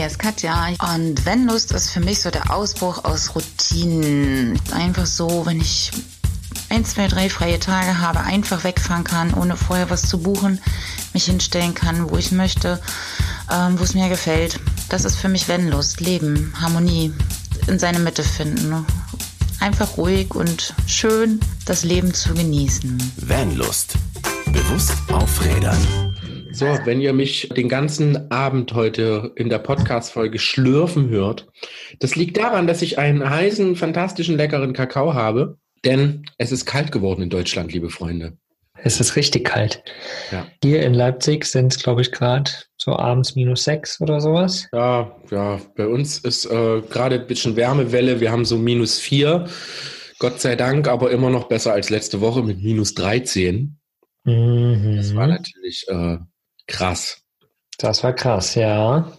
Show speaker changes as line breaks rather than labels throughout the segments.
Hier ist Katja. Und wenn Lust ist für mich so der Ausbruch aus Routinen. Einfach so, wenn ich ein, zwei, drei freie Tage habe, einfach wegfahren kann, ohne vorher was zu buchen, mich hinstellen kann, wo ich möchte, ähm, wo es mir gefällt. Das ist für mich Wenn-Lust, Leben, Harmonie, in seine Mitte finden. Einfach ruhig und schön das Leben zu genießen.
Vanlust. Bewusst aufrädern.
So, wenn ihr mich den ganzen Abend heute in der Podcast-Folge schlürfen hört, das liegt daran, dass ich einen heißen, fantastischen, leckeren Kakao habe denn es ist kalt geworden in Deutschland, liebe Freunde.
Es ist richtig kalt. Ja. Hier in Leipzig sind es, glaube ich, gerade so abends minus sechs oder sowas.
Ja, ja. Bei uns ist äh, gerade ein bisschen Wärmewelle. Wir haben so minus vier. Gott sei Dank, aber immer noch besser als letzte Woche mit minus 13. Mhm. Das war natürlich äh, krass.
Das war krass, ja.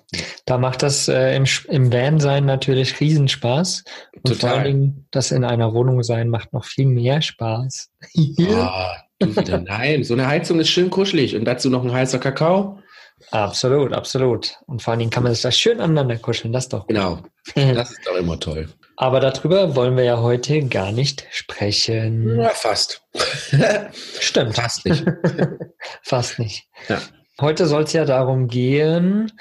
Da macht das äh, im, im Van-Sein natürlich Riesenspaß. Und Total. vor allen Dingen das in einer Wohnung sein macht noch viel mehr Spaß.
du wieder, nein, so eine Heizung ist schön kuschelig und dazu noch ein heißer Kakao.
Absolut, absolut. Und vor allen Dingen kann man sich das schön aneinander kuscheln, das doch.
Genau, das ist doch immer toll.
Aber darüber wollen wir ja heute gar nicht sprechen.
Ja, fast.
Stimmt.
Fast nicht.
fast nicht. Ja. Heute soll es ja darum gehen,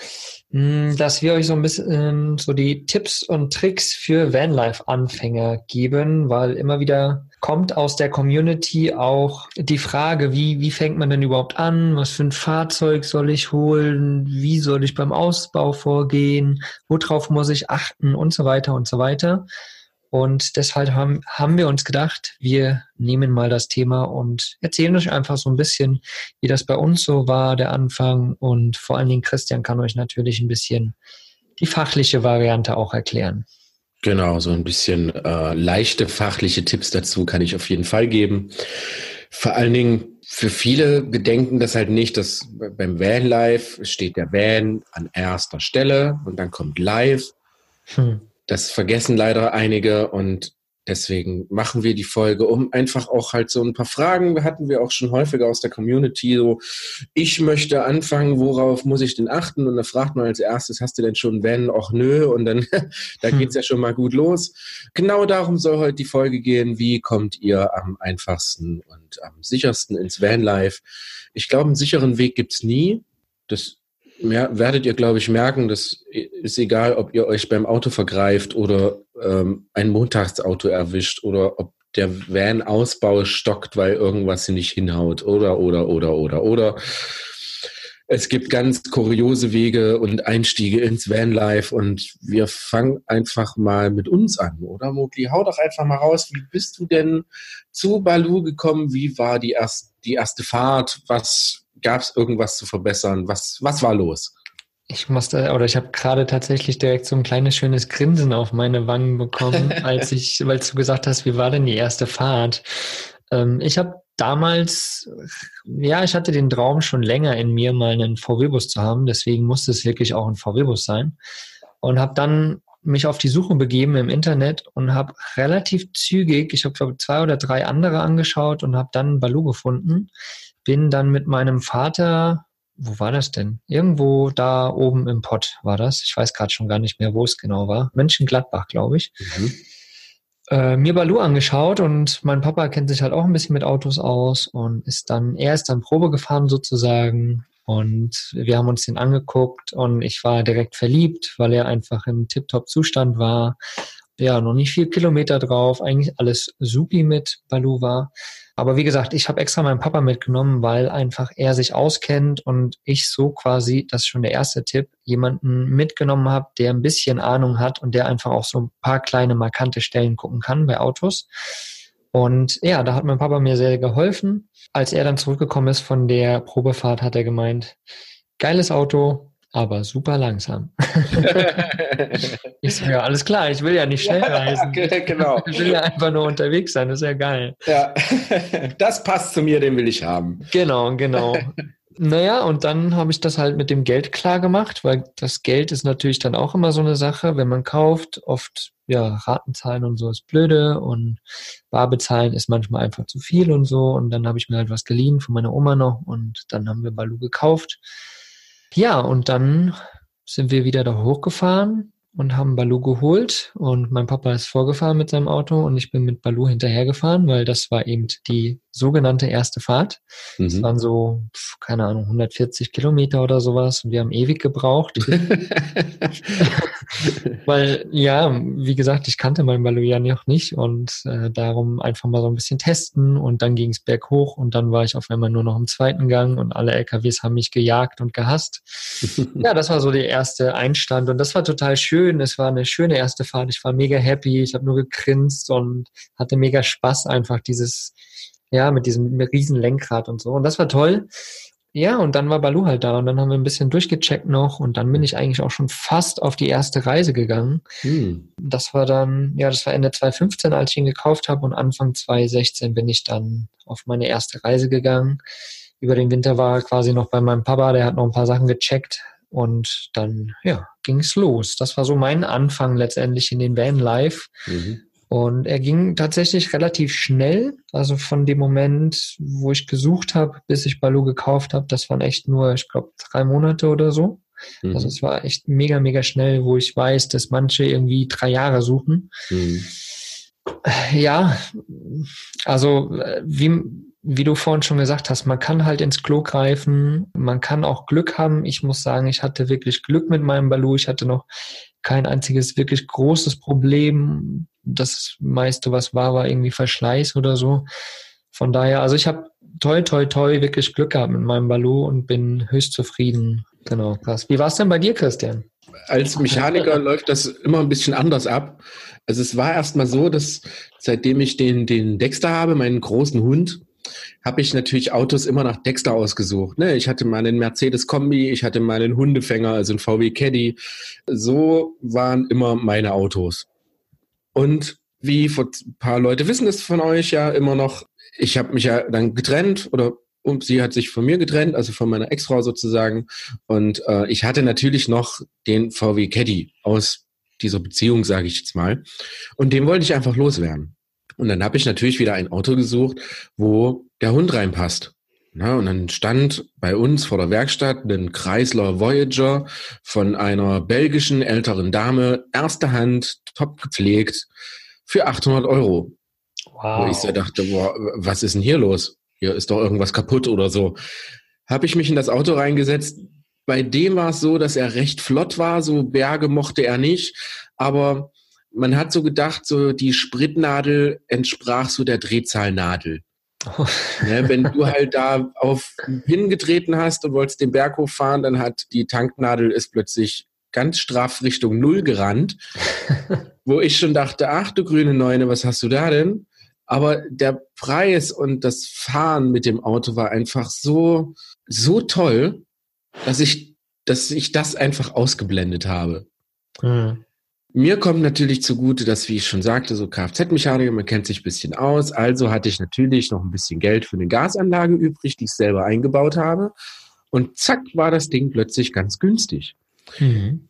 hm, dass wir euch so ein bisschen so die Tipps und Tricks für Vanlife-Anfänger geben, weil immer wieder kommt aus der Community auch die Frage, wie, wie fängt man denn überhaupt an? Was für ein Fahrzeug soll ich holen? Wie soll ich beim Ausbau vorgehen? Worauf muss ich achten? Und so weiter und so weiter. Und deshalb haben, haben wir uns gedacht, wir nehmen mal das Thema und erzählen euch einfach so ein bisschen, wie das bei uns so war, der Anfang. Und vor allen Dingen Christian kann euch natürlich ein bisschen die fachliche Variante auch erklären.
Genau, so ein bisschen äh, leichte fachliche Tipps dazu kann ich auf jeden Fall geben. Vor allen Dingen für viele bedenken das halt nicht, dass beim Van-Life steht der Van an erster Stelle und dann kommt Live. Hm. Das vergessen leider einige und deswegen machen wir die Folge, um einfach auch halt so ein paar Fragen hatten wir auch schon häufiger aus der Community. So, ich möchte anfangen, worauf muss ich denn achten? Und da fragt man als erstes, hast du denn schon wenn? auch nö. Und dann, da geht's ja schon mal gut los. Genau darum soll heute die Folge gehen. Wie kommt ihr am einfachsten und am sichersten ins Vanlife? Ich glaube, einen sicheren Weg gibt's nie. Das mehr, werdet ihr, glaube ich, merken, das ist egal, ob ihr euch beim Auto vergreift oder ähm, ein Montagsauto erwischt oder ob der Van-Ausbau stockt, weil irgendwas nicht hinhaut oder, oder, oder, oder, oder. Es gibt ganz kuriose Wege und Einstiege ins Vanlife und wir fangen einfach mal mit uns an, oder Mogli? Hau doch einfach mal raus, wie bist du denn zu Balu gekommen? Wie war die, erst, die erste Fahrt? Was Gab es irgendwas zu verbessern? Was, was war los?
Ich musste, oder ich habe gerade tatsächlich direkt so ein kleines schönes Grinsen auf meine Wangen bekommen, als ich, weil du gesagt hast, wie war denn die erste Fahrt? Ähm, ich habe damals, ja, ich hatte den Traum schon länger in mir, mal einen VW-Bus zu haben. Deswegen musste es wirklich auch ein VW-Bus sein. Und habe dann mich auf die Suche begeben im Internet und habe relativ zügig, ich habe glaube zwei oder drei andere angeschaut und habe dann Balu gefunden bin dann mit meinem Vater, wo war das denn? Irgendwo da oben im Pott war das. Ich weiß gerade schon gar nicht mehr, wo es genau war. Mönchengladbach, glaube ich. Mhm. Äh, mir Balu angeschaut und mein Papa kennt sich halt auch ein bisschen mit Autos aus und ist dann, er ist dann Probe gefahren sozusagen und wir haben uns den angeguckt und ich war direkt verliebt, weil er einfach im Tip-Top-Zustand war. Ja, noch nicht viel Kilometer drauf, eigentlich alles supi mit Balu war. Aber wie gesagt, ich habe extra meinen Papa mitgenommen, weil einfach er sich auskennt und ich so quasi, das ist schon der erste Tipp, jemanden mitgenommen habe, der ein bisschen Ahnung hat und der einfach auch so ein paar kleine markante Stellen gucken kann bei Autos. Und ja, da hat mein Papa mir sehr geholfen. Als er dann zurückgekommen ist von der Probefahrt, hat er gemeint, geiles Auto, aber super langsam. ich so, ja, alles klar, ich will ja nicht schnell reisen. Ja, genau. Ich will ja einfach nur unterwegs sein, das ist ja geil.
Ja, das passt zu mir, den will ich haben.
Genau, genau. Naja, und dann habe ich das halt mit dem Geld klar gemacht, weil das Geld ist natürlich dann auch immer so eine Sache, wenn man kauft, oft, ja, Ratenzahlen und so ist blöde und Bar bezahlen ist manchmal einfach zu viel und so. Und dann habe ich mir halt was geliehen von meiner Oma noch und dann haben wir Balu gekauft. Ja, und dann sind wir wieder da hochgefahren und haben Balu geholt und mein Papa ist vorgefahren mit seinem Auto und ich bin mit Balu hinterhergefahren, weil das war eben die sogenannte erste Fahrt. Mhm. Das waren so, keine Ahnung, 140 Kilometer oder sowas und wir haben ewig gebraucht. weil, ja, wie gesagt, ich kannte meinen Balu ja noch nicht und äh, darum einfach mal so ein bisschen testen und dann ging es berghoch und dann war ich auf einmal nur noch im zweiten Gang und alle LKWs haben mich gejagt und gehasst. ja, das war so der erste Einstand und das war total schön. Es war eine schöne erste Fahrt. Ich war mega happy. Ich habe nur gegrinst und hatte mega Spaß einfach dieses ja, mit diesem riesen Lenkrad und so. Und das war toll. Ja, und dann war Balu halt da und dann haben wir ein bisschen durchgecheckt noch und dann bin ich eigentlich auch schon fast auf die erste Reise gegangen. Hm. Das war dann, ja, das war Ende 2015, als ich ihn gekauft habe und Anfang 2016 bin ich dann auf meine erste Reise gegangen. Über den Winter war quasi noch bei meinem Papa, der hat noch ein paar Sachen gecheckt und dann, ja, ging es los. Das war so mein Anfang letztendlich in den Van Life. Mhm. Und er ging tatsächlich relativ schnell. Also von dem Moment, wo ich gesucht habe, bis ich Baloo gekauft habe, das waren echt nur, ich glaube, drei Monate oder so. Mhm. Also es war echt mega, mega schnell, wo ich weiß, dass manche irgendwie drei Jahre suchen. Mhm. Ja, also wie, wie du vorhin schon gesagt hast, man kann halt ins Klo greifen, man kann auch Glück haben. Ich muss sagen, ich hatte wirklich Glück mit meinem Baloo. Ich hatte noch kein einziges wirklich großes Problem das meiste, was war, war irgendwie Verschleiß oder so. Von daher, also ich habe toi, toi, toi wirklich Glück gehabt mit meinem Balu und bin höchst zufrieden. Genau, krass. Wie war es denn bei dir, Christian?
Als Mechaniker läuft das immer ein bisschen anders ab. Also es war erstmal so, dass seitdem ich den, den Dexter habe, meinen großen Hund, habe ich natürlich Autos immer nach Dexter ausgesucht. Ne? Ich hatte mal einen Mercedes Kombi, ich hatte mal einen Hundefänger, also einen VW Caddy. So waren immer meine Autos. Und wie ein paar Leute wissen das von euch ja immer noch, ich habe mich ja dann getrennt oder und sie hat sich von mir getrennt, also von meiner Ex-Frau sozusagen. Und äh, ich hatte natürlich noch den VW Caddy aus dieser Beziehung, sage ich jetzt mal. Und den wollte ich einfach loswerden. Und dann habe ich natürlich wieder ein Auto gesucht, wo der Hund reinpasst. Na, und dann stand bei uns vor der Werkstatt ein Chrysler Voyager von einer belgischen älteren Dame, erste Hand, top gepflegt, für 800 Euro. Wow. Wo ich so dachte, boah, was ist denn hier los? Hier ist doch irgendwas kaputt oder so. Habe ich mich in das Auto reingesetzt. Bei dem war es so, dass er recht flott war, so Berge mochte er nicht, aber man hat so gedacht, so die Spritnadel entsprach so der Drehzahlnadel. Ja, wenn du halt da auf hingetreten hast und wolltest den Berg hochfahren, dann hat die Tanknadel ist plötzlich ganz straff Richtung Null gerannt, wo ich schon dachte, ach du grüne Neune, was hast du da denn? Aber der Preis und das Fahren mit dem Auto war einfach so, so toll, dass ich, dass ich das einfach ausgeblendet habe. Mhm. Mir kommt natürlich zugute, dass, wie ich schon sagte, so Kfz-Mechaniker, man kennt sich ein bisschen aus. Also hatte ich natürlich noch ein bisschen Geld für eine Gasanlage übrig, die ich selber eingebaut habe. Und zack, war das Ding plötzlich ganz günstig. Mhm.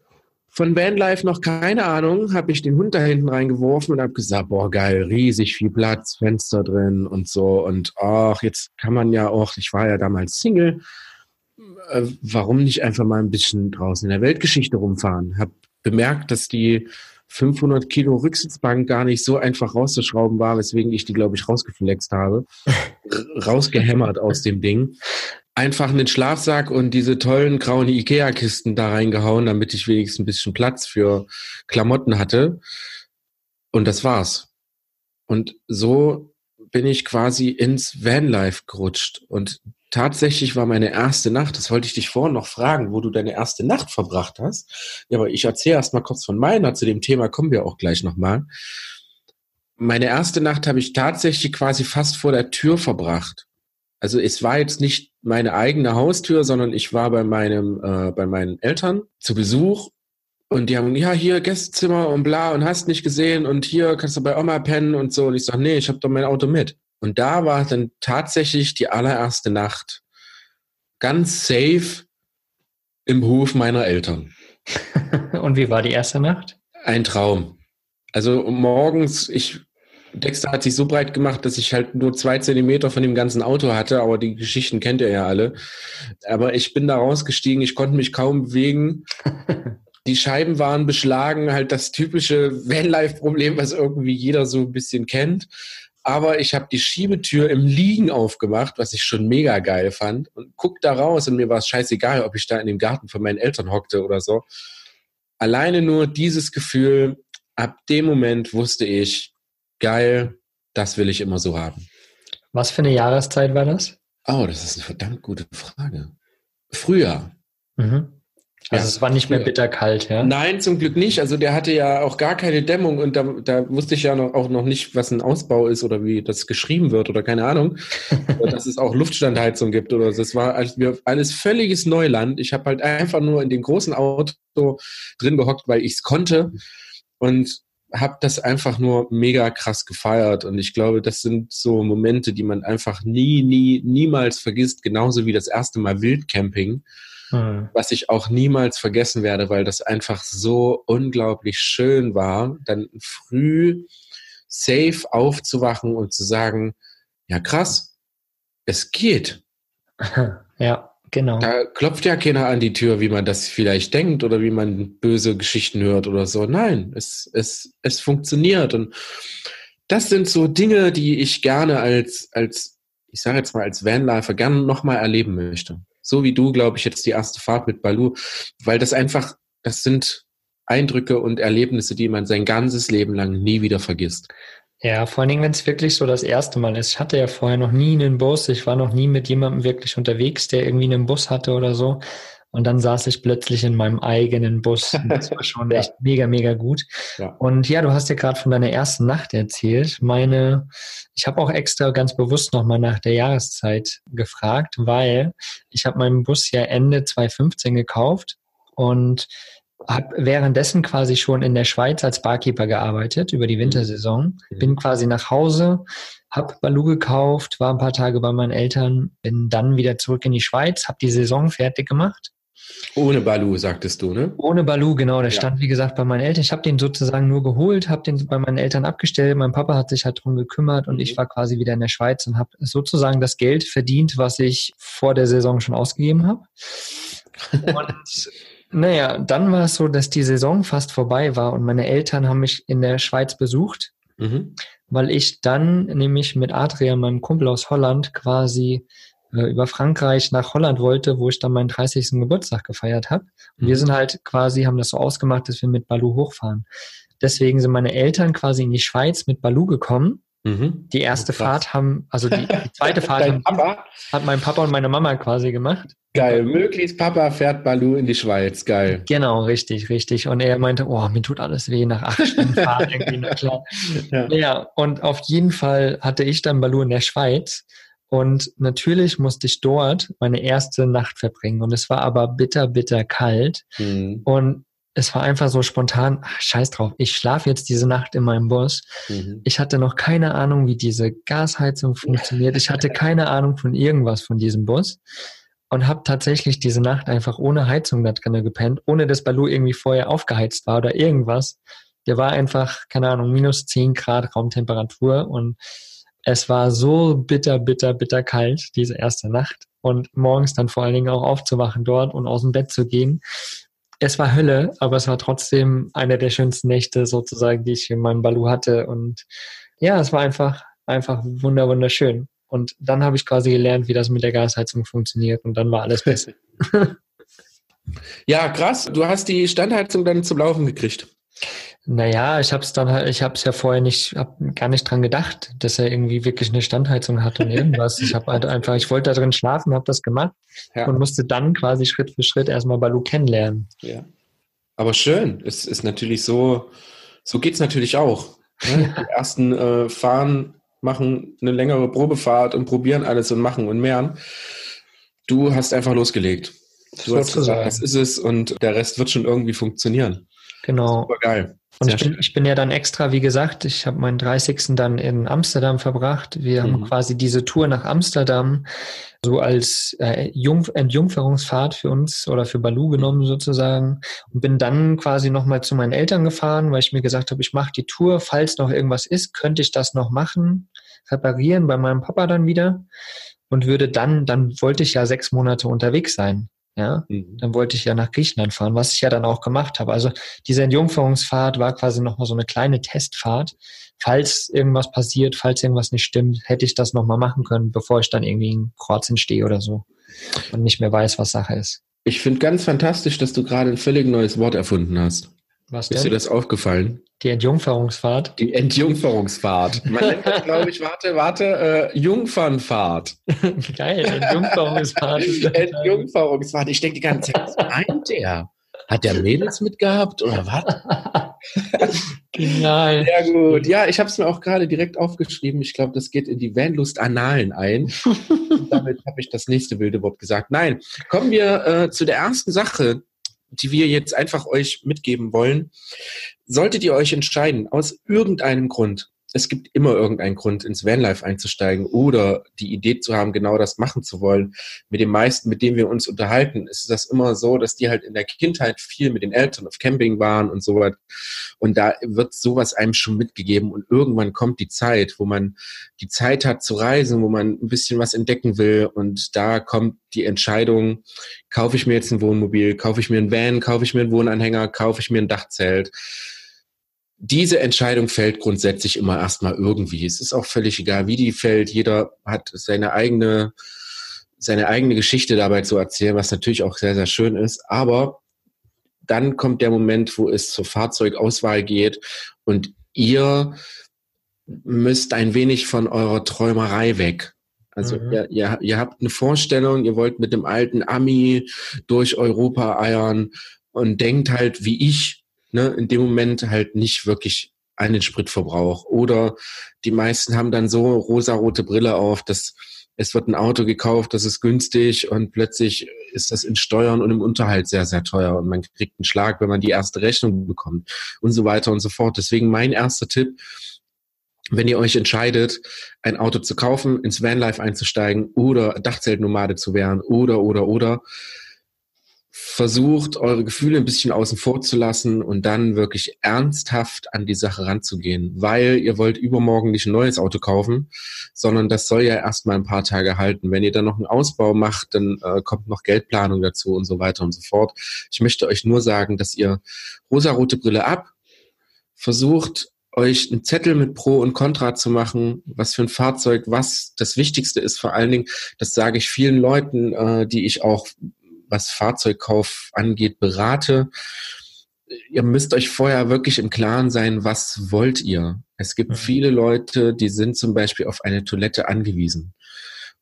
Von Vanlife noch keine Ahnung, habe ich den Hund da hinten reingeworfen und habe gesagt, boah, geil, riesig viel Platz, Fenster drin und so. Und ach, jetzt kann man ja auch, ich war ja damals Single, äh, warum nicht einfach mal ein bisschen draußen in der Weltgeschichte rumfahren? Hab bemerkt, dass die 500 Kilo Rücksitzbank gar nicht so einfach rauszuschrauben war, weswegen ich die, glaube ich, rausgeflext habe. rausgehämmert aus dem Ding. Einfach einen Schlafsack und diese tollen grauen Ikea-Kisten da reingehauen, damit ich wenigstens ein bisschen Platz für Klamotten hatte. Und das war's. Und so bin ich quasi ins Vanlife gerutscht. Und tatsächlich war meine erste Nacht, das wollte ich dich vorhin noch fragen, wo du deine erste Nacht verbracht hast. Ja, aber ich erzähle erst mal kurz von meiner, zu dem Thema kommen wir auch gleich nochmal. Meine erste Nacht habe ich tatsächlich quasi fast vor der Tür verbracht. Also es war jetzt nicht meine eigene Haustür, sondern ich war bei meinem, äh, bei meinen Eltern zu Besuch und die haben, ja, hier Gästezimmer und bla und hast nicht gesehen und hier kannst du bei Oma pennen und so. Und ich sage, nee, ich habe doch mein Auto mit. Und da war dann tatsächlich die allererste Nacht ganz safe im Hof meiner Eltern.
Und wie war die erste Nacht?
Ein Traum. Also morgens, ich Dexter hat sich so breit gemacht, dass ich halt nur zwei Zentimeter von dem ganzen Auto hatte, aber die Geschichten kennt ihr ja alle. Aber ich bin da rausgestiegen, ich konnte mich kaum bewegen. Die Scheiben waren beschlagen, halt das typische Vanlife-Problem, was irgendwie jeder so ein bisschen kennt. Aber ich habe die Schiebetür im Liegen aufgemacht, was ich schon mega geil fand. Und guck da raus und mir war es scheißegal, ob ich da in dem Garten von meinen Eltern hockte oder so. Alleine nur dieses Gefühl, ab dem Moment wusste ich, geil, das will ich immer so haben.
Was für eine Jahreszeit war das?
Oh, das ist eine verdammt gute Frage. Frühjahr.
Mhm. Also ja, es war nicht mehr bitterkalt, ja?
Nein, zum Glück nicht. Also der hatte ja auch gar keine Dämmung und da, da wusste ich ja noch, auch noch nicht, was ein Ausbau ist oder wie das geschrieben wird oder keine Ahnung. dass es auch Luftstandheizung gibt oder so. Das war alles völliges Neuland. Ich habe halt einfach nur in dem großen Auto drin gehockt, weil ich es konnte und habe das einfach nur mega krass gefeiert. Und ich glaube, das sind so Momente, die man einfach nie, nie, niemals vergisst. Genauso wie das erste Mal Wildcamping hm. was ich auch niemals vergessen werde, weil das einfach so unglaublich schön war, dann früh safe aufzuwachen und zu sagen, ja krass, es geht.
Ja, genau.
Da klopft ja keiner an die Tür, wie man das vielleicht denkt oder wie man böse Geschichten hört oder so. Nein, es, es, es funktioniert. Und das sind so Dinge, die ich gerne als, als ich sage jetzt mal, als Vanlifer gerne nochmal erleben möchte so wie du, glaube ich, jetzt die erste Fahrt mit Balu, weil das einfach, das sind Eindrücke und Erlebnisse, die man sein ganzes Leben lang nie wieder vergisst.
Ja, vor allen Dingen, wenn es wirklich so das erste Mal ist. Ich hatte ja vorher noch nie einen Bus. Ich war noch nie mit jemandem wirklich unterwegs, der irgendwie einen Bus hatte oder so. Und dann saß ich plötzlich in meinem eigenen Bus. Das war schon echt mega, mega gut. Ja. Und ja, du hast ja gerade von deiner ersten Nacht erzählt. Meine, ich habe auch extra ganz bewusst nochmal nach der Jahreszeit gefragt, weil ich habe meinen Bus ja Ende 2015 gekauft und habe währenddessen quasi schon in der Schweiz als Barkeeper gearbeitet über die mhm. Wintersaison. Mhm. Bin quasi nach Hause, habe Balu gekauft, war ein paar Tage bei meinen Eltern, bin dann wieder zurück in die Schweiz, habe die Saison fertig gemacht
ohne Balu, sagtest du, ne?
Ohne Balu, genau. Der ja. stand, wie gesagt, bei meinen Eltern. Ich habe den sozusagen nur geholt, habe den bei meinen Eltern abgestellt. Mein Papa hat sich halt drum gekümmert und mhm. ich war quasi wieder in der Schweiz und habe sozusagen das Geld verdient, was ich vor der Saison schon ausgegeben habe. Und naja, dann war es so, dass die Saison fast vorbei war und meine Eltern haben mich in der Schweiz besucht, mhm. weil ich dann nämlich mit Adrian, meinem Kumpel aus Holland, quasi äh, über Frankreich nach Holland wollte, wo ich dann meinen 30. Geburtstag gefeiert habe. Und mhm. wir sind halt quasi, haben das so ausgemacht, dass wir mit Balu hochfahren. Deswegen sind meine Eltern quasi in die Schweiz mit Balu gekommen. Mhm. Die erste oh, Fahrt haben, also die, die zweite Fahrt haben, hat mein Papa und meine Mama quasi gemacht.
Geil, möglichst Papa fährt Balu in die Schweiz, geil.
Genau, richtig, richtig. Und er meinte, oh, mir tut alles weh nach acht Stunden Fahrt irgendwie, na klar. Ja. ja, und auf jeden Fall hatte ich dann Balu in der Schweiz und natürlich musste ich dort meine erste Nacht verbringen. Und es war aber bitter, bitter kalt. Mhm. Und es war einfach so spontan, ach, scheiß drauf, ich schlafe jetzt diese Nacht in meinem Bus. Mhm. Ich hatte noch keine Ahnung, wie diese Gasheizung funktioniert. Ich hatte keine Ahnung von irgendwas von diesem Bus und habe tatsächlich diese Nacht einfach ohne Heizung da drin gepennt, ohne dass Balu irgendwie vorher aufgeheizt war oder irgendwas. Der war einfach, keine Ahnung, minus 10 Grad Raumtemperatur und es war so bitter, bitter, bitter kalt, diese erste Nacht. Und morgens dann vor allen Dingen auch aufzuwachen dort und aus dem Bett zu gehen. Es war Hölle, aber es war trotzdem eine der schönsten Nächte sozusagen, die ich in meinem Balu hatte. Und ja, es war einfach, einfach wunder, wunderschön. Und dann habe ich quasi gelernt, wie das mit der Gasheizung funktioniert. Und dann war alles besser.
ja, krass. Du hast die Standheizung dann zum Laufen gekriegt.
Naja, ich habe es dann halt, ich habe es ja vorher nicht, hab gar nicht dran gedacht, dass er irgendwie wirklich eine Standheizung hat und irgendwas. ich habe halt einfach, ich wollte da drin schlafen, habe das gemacht ja. und musste dann quasi Schritt für Schritt erstmal Balu kennenlernen.
Ja. Aber schön, es ist natürlich so, so geht's natürlich auch. Ne? Die ersten äh, fahren, machen eine längere Probefahrt und probieren alles und machen und mehr. Du hast einfach losgelegt. Du hast gesagt, das ist es und der Rest wird schon irgendwie funktionieren.
Genau. Super geil. Und ich bin, ich bin, ja dann extra, wie gesagt, ich habe meinen 30. dann in Amsterdam verbracht. Wir mhm. haben quasi diese Tour nach Amsterdam so als äh, Jung, Entjungferungsfahrt für uns oder für Balu genommen sozusagen und bin dann quasi nochmal zu meinen Eltern gefahren, weil ich mir gesagt habe, ich mache die Tour, falls noch irgendwas ist, könnte ich das noch machen, reparieren bei meinem Papa dann wieder und würde dann, dann wollte ich ja sechs Monate unterwegs sein. Ja, mhm. dann wollte ich ja nach Griechenland fahren, was ich ja dann auch gemacht habe. Also diese Entjungferungsfahrt war quasi nochmal so eine kleine Testfahrt. Falls irgendwas passiert, falls irgendwas nicht stimmt, hätte ich das nochmal machen können, bevor ich dann irgendwie in Kroatien stehe oder so und nicht mehr weiß, was Sache ist.
Ich finde ganz fantastisch, dass du gerade ein völlig neues Wort erfunden hast. Was denn? Ist dir das aufgefallen?
Die Entjungferungsfahrt.
Die Entjungferungsfahrt. Man nennt das, glaube ich, warte, warte, äh, Jungfernfahrt.
Geil, Entjungferungsfahrt.
Entjungferungsfahrt. Ich denke die ganze Zeit, was meint der? Hat der Mädels mitgehabt oder was? Genial. Sehr gut. Ja, ich habe es mir auch gerade direkt aufgeschrieben. Ich glaube, das geht in die Vanlust-Annalen ein. damit habe ich das nächste wilde Wort gesagt. Nein, kommen wir äh, zu der ersten Sache, die wir jetzt einfach euch mitgeben wollen. Solltet ihr euch entscheiden, aus irgendeinem Grund, es gibt immer irgendeinen Grund, ins Vanlife einzusteigen oder die Idee zu haben, genau das machen zu wollen. Mit den meisten, mit denen wir uns unterhalten, ist das immer so, dass die halt in der Kindheit viel mit den Eltern auf Camping waren und so weiter. Und da wird sowas einem schon mitgegeben und irgendwann kommt die Zeit, wo man die Zeit hat zu reisen, wo man ein bisschen was entdecken will und da kommt die Entscheidung, kaufe ich mir jetzt ein Wohnmobil, kaufe ich mir ein Van, kaufe ich mir einen Wohnanhänger, kaufe ich mir ein Dachzelt diese Entscheidung fällt grundsätzlich immer erstmal irgendwie. Es ist auch völlig egal, wie die fällt. Jeder hat seine eigene, seine eigene Geschichte dabei zu erzählen, was natürlich auch sehr, sehr schön ist. Aber dann kommt der Moment, wo es zur Fahrzeugauswahl geht und ihr müsst ein wenig von eurer Träumerei weg. Also mhm. ihr, ihr, ihr habt eine Vorstellung, ihr wollt mit dem alten Ami durch Europa eiern und denkt halt wie ich, ne, in dem Moment halt nicht wirklich einen Spritverbrauch. Oder die meisten haben dann so rosarote Brille auf, dass es wird ein Auto gekauft, das ist günstig und plötzlich ist das in Steuern und im Unterhalt sehr, sehr teuer und man kriegt einen Schlag, wenn man die erste Rechnung bekommt und so weiter und so fort. Deswegen mein erster Tipp, wenn ihr euch entscheidet, ein Auto zu kaufen, ins Vanlife einzusteigen oder Dachzeltnomade zu werden oder, oder, oder, versucht, eure Gefühle ein bisschen außen vor zu lassen und dann wirklich ernsthaft an die Sache ranzugehen, weil ihr wollt übermorgen nicht ein neues Auto kaufen, sondern das soll ja erstmal ein paar Tage halten. Wenn ihr dann noch einen Ausbau macht, dann äh, kommt noch Geldplanung dazu und so weiter und so fort. Ich möchte euch nur sagen, dass ihr rosarote Brille ab, versucht, euch einen Zettel mit Pro und Contra zu machen, was für ein Fahrzeug, was das Wichtigste ist vor allen Dingen, das sage ich vielen Leuten, äh, die ich auch was Fahrzeugkauf angeht, berate. Ihr müsst euch vorher wirklich im Klaren sein, was wollt ihr. Es gibt mhm. viele Leute, die sind zum Beispiel auf eine Toilette angewiesen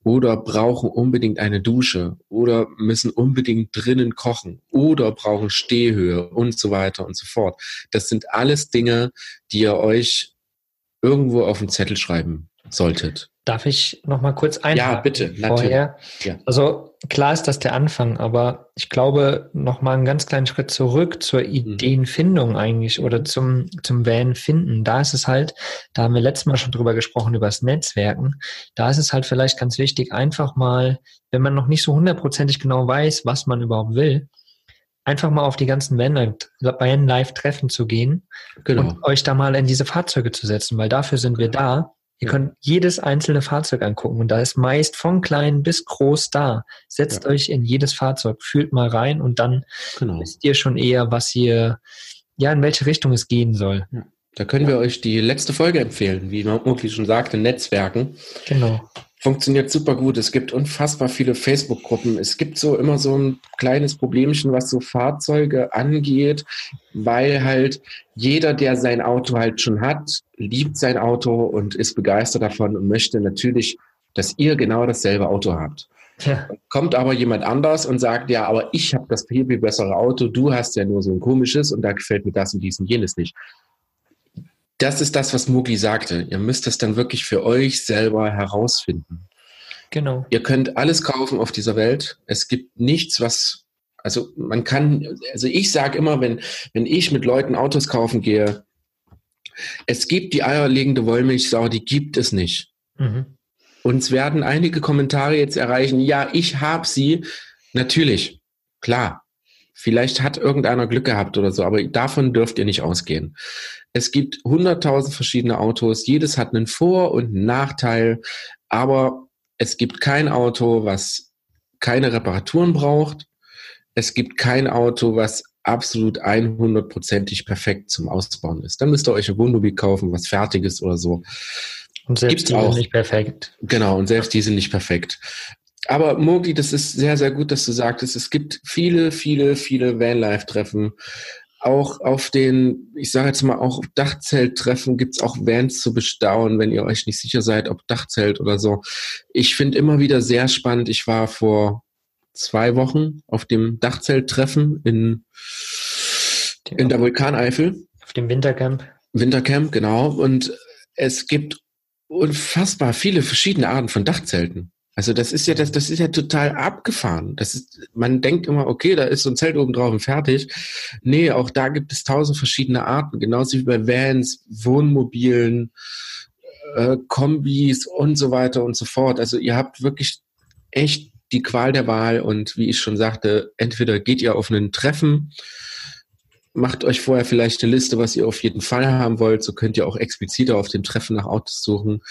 oder brauchen unbedingt eine Dusche oder müssen unbedingt drinnen kochen oder brauchen Stehhöhe und so weiter und so fort. Das sind alles Dinge, die ihr euch irgendwo auf den Zettel schreiben solltet.
Darf ich noch mal kurz ein?
Ja, bitte.
Vorher. Ja. Also klar ist das der Anfang, aber ich glaube noch mal einen ganz kleinen Schritt zurück zur mhm. Ideenfindung eigentlich oder zum zum Van finden. Da ist es halt, da haben wir letztes Mal schon drüber gesprochen über das Netzwerken. Da ist es halt vielleicht ganz wichtig, einfach mal, wenn man noch nicht so hundertprozentig genau weiß, was man überhaupt will, einfach mal auf die ganzen Van-Live-Treffen zu gehen genau. und euch da mal in diese Fahrzeuge zu setzen, weil dafür sind wir da Ihr ja. könnt jedes einzelne Fahrzeug angucken und da ist meist von klein bis groß da. Setzt ja. euch in jedes Fahrzeug, fühlt mal rein und dann genau. wisst ihr schon eher, was ihr, ja, in welche Richtung es gehen soll. Ja.
Da können wir euch die letzte Folge empfehlen, wie Mokli schon sagte, Netzwerken. Genau funktioniert super gut. Es gibt unfassbar viele Facebook-Gruppen. Es gibt so immer so ein kleines Problemchen, was so Fahrzeuge angeht, weil halt jeder, der sein Auto halt schon hat, liebt sein Auto und ist begeistert davon und möchte natürlich, dass ihr genau dasselbe Auto habt. Ja. Kommt aber jemand anders und sagt, ja, aber ich habe das viel, viel bessere Auto, du hast ja nur so ein komisches und da gefällt mir das und dies und jenes nicht das ist das, was Mugli sagte. Ihr müsst es dann wirklich für euch selber herausfinden. Genau. Ihr könnt alles kaufen auf dieser Welt. Es gibt nichts, was Also man kann, also ich sage immer, wenn, wenn ich mit Leuten Autos kaufen gehe, es gibt die eierlegende Wollmilchsau, die gibt es nicht. Mhm. Uns werden einige Kommentare jetzt erreichen, ja, ich habe sie. Natürlich, klar. Vielleicht hat irgendeiner Glück gehabt oder so, aber davon dürft ihr nicht ausgehen. Es gibt hunderttausend verschiedene Autos, jedes hat einen Vor- und einen Nachteil, aber es gibt kein Auto, was keine Reparaturen braucht. Es gibt kein Auto, was absolut 100%ig perfekt zum Ausbauen ist. Dann müsst ihr euch ein Wohnmobil kaufen, was fertig ist oder so.
Und selbst Gibt's die auch. sind nicht perfekt.
Genau, und selbst die sind nicht perfekt. Aber Mogi, das ist sehr, sehr gut, dass du sagtest, es gibt viele, viele, viele Vanlife-Treffen. Auch auf den, ich sage jetzt mal, auch Dachzelt-Treffen gibt es auch Vans zu bestaunen, wenn ihr euch nicht sicher seid, ob Dachzelt oder so. Ich finde immer wieder sehr spannend. Ich war vor zwei Wochen auf dem Dachzelt-Treffen in, in der Vulkaneifel.
Auf dem Wintercamp.
Wintercamp, genau. Und es gibt unfassbar viele verschiedene Arten von Dachzelten. Also das ist ja das, das ist ja total abgefahren. Das ist, man denkt immer, okay, da ist so ein Zelt oben drauf und fertig. Nee, auch da gibt es tausend verschiedene Arten, genauso wie bei Vans, Wohnmobilen, äh, Kombis und so weiter und so fort. Also ihr habt wirklich echt die Qual der Wahl und wie ich schon sagte, entweder geht ihr auf ein Treffen, macht euch vorher vielleicht eine Liste, was ihr auf jeden Fall haben wollt. So könnt ihr auch expliziter auf dem Treffen nach Autos suchen.